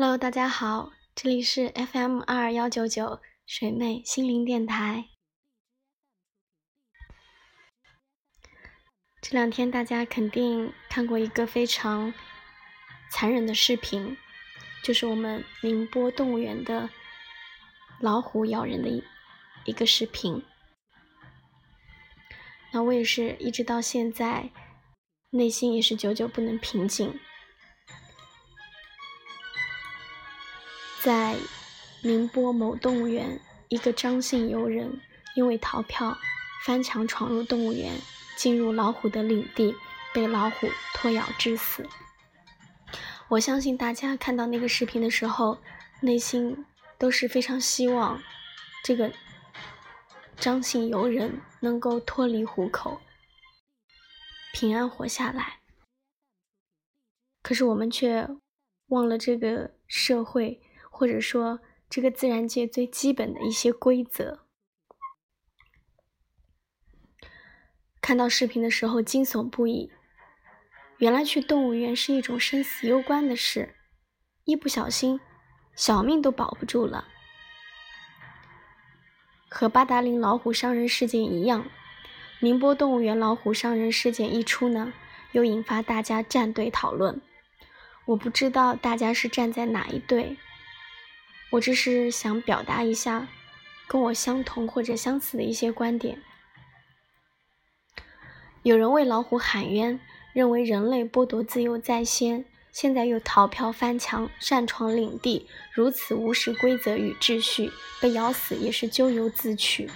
Hello，大家好，这里是 FM 二幺九九水妹心灵电台。这两天大家肯定看过一个非常残忍的视频，就是我们宁波动物园的老虎咬人的一一个视频。那我也是一直到现在，内心也是久久不能平静。在宁波某动物园，一个张姓游人因为逃票翻墙闯入动物园，进入老虎的领地，被老虎拖咬致死。我相信大家看到那个视频的时候，内心都是非常希望这个张姓游人能够脱离虎口，平安活下来。可是我们却忘了这个社会。或者说，这个自然界最基本的一些规则。看到视频的时候惊悚不已，原来去动物园是一种生死攸关的事，一不小心，小命都保不住了。和八达岭老虎伤人事件一样，宁波动物园老虎伤人事件一出呢，又引发大家站队讨论。我不知道大家是站在哪一队。我只是想表达一下跟我相同或者相似的一些观点。有人为老虎喊冤，认为人类剥夺自由在先，现在又逃票翻墙擅闯领地，如此无视规则与秩序，被咬死也是咎由自取。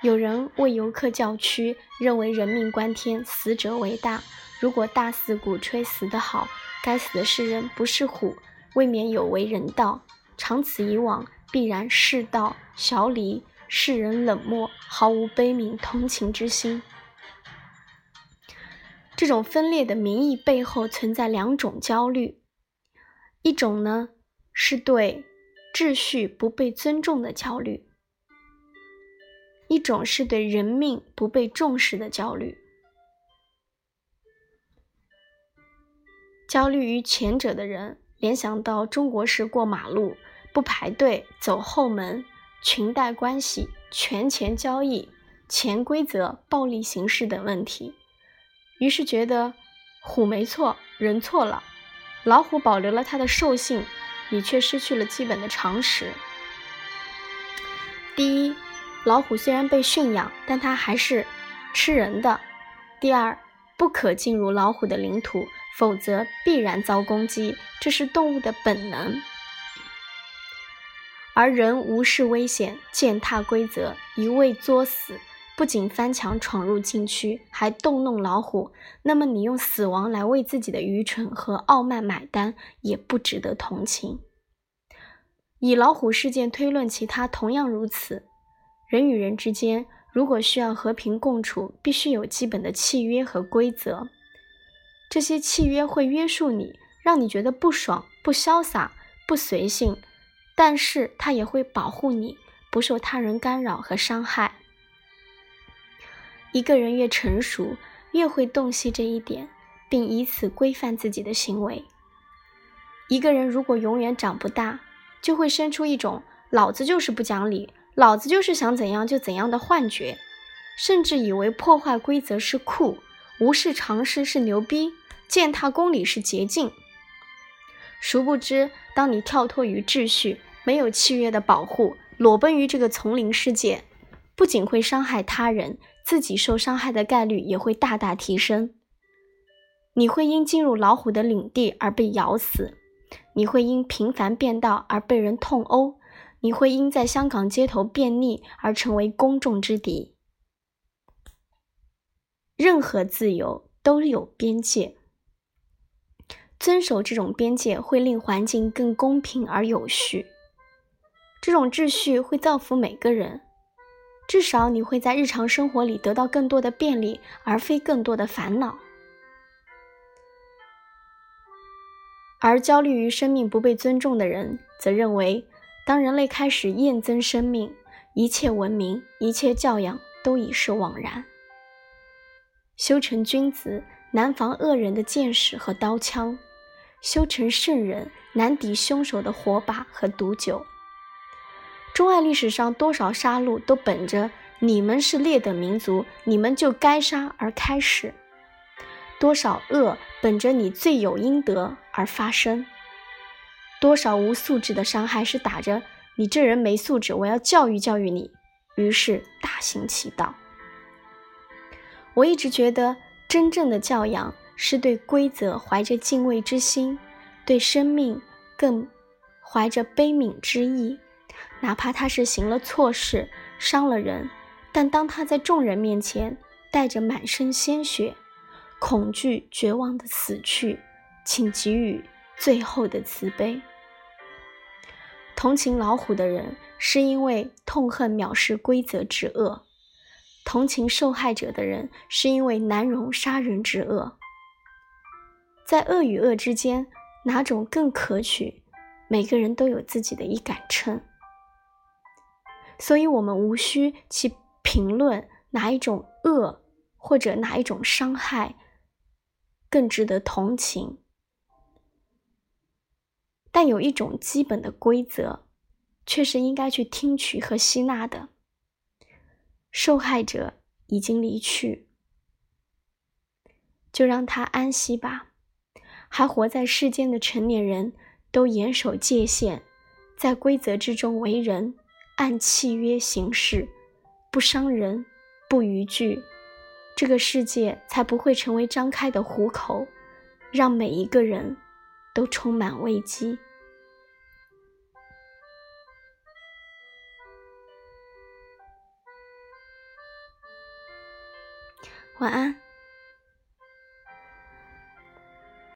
有人为游客叫屈，认为人命关天，死者为大，如果大肆鼓吹死得好，该死的是人不是虎，未免有违人道。长此以往，必然世道小离，世人冷漠，毫无悲悯同情之心。这种分裂的民意背后存在两种焦虑：一种呢是对秩序不被尊重的焦虑；一种是对人命不被重视的焦虑。焦虑于前者的人，联想到中国式过马路。不排队走后门，裙带关系、权钱交易、潜规则、暴力形式等问题，于是觉得虎没错，人错了。老虎保留了它的兽性，你却失去了基本的常识。第一，老虎虽然被驯养，但它还是吃人的。第二，不可进入老虎的领土，否则必然遭攻击，这是动物的本能。而人无视危险，践踏规则，一味作死，不仅翻墙闯入禁区，还动弄老虎。那么，你用死亡来为自己的愚蠢和傲慢买单，也不值得同情。以老虎事件推论，其他同样如此。人与人之间，如果需要和平共处，必须有基本的契约和规则。这些契约会约束你，让你觉得不爽、不潇洒、不随性。但是它也会保护你不受他人干扰和伤害。一个人越成熟，越会洞悉这一点，并以此规范自己的行为。一个人如果永远长不大，就会生出一种“老子就是不讲理，老子就是想怎样就怎样的”幻觉，甚至以为破坏规则是酷，无视常识是牛逼，践踏公理是捷径。殊不知，当你跳脱于秩序，没有契约的保护，裸奔于这个丛林世界，不仅会伤害他人，自己受伤害的概率也会大大提升。你会因进入老虎的领地而被咬死，你会因频繁变道而被人痛殴，你会因在香港街头便溺而成为公众之敌。任何自由都有边界，遵守这种边界会令环境更公平而有序。这种秩序会造福每个人，至少你会在日常生活里得到更多的便利，而非更多的烦恼。而焦虑于生命不被尊重的人，则认为，当人类开始厌憎生命，一切文明、一切教养都已是枉然。修成君子，难防恶人的剑矢和刀枪。修成圣人，难敌凶手的火把和毒酒。中外历史上多少杀戮都本着“你们是劣等民族，你们就该杀”而开始；多少恶本着“你罪有应得”而发生；多少无素质的伤害是打着“你这人没素质，我要教育教育你”，于是大行其道。我一直觉得，真正的教养是对规则怀着敬畏之心，对生命更怀着悲悯之意。哪怕他是行了错事，伤了人，但当他在众人面前带着满身鲜血、恐惧、绝望的死去，请给予最后的慈悲。同情老虎的人，是因为痛恨藐视规则之恶；同情受害者的人，是因为难容杀人之恶。在恶与恶之间，哪种更可取？每个人都有自己的一杆秤。所以，我们无需去评论哪一种恶或者哪一种伤害更值得同情。但有一种基本的规则，却是应该去听取和吸纳的：受害者已经离去，就让他安息吧。还活在世间的成年人都严守界限，在规则之中为人。按契约行事，不伤人，不逾矩，这个世界才不会成为张开的虎口，让每一个人都充满危机。晚安。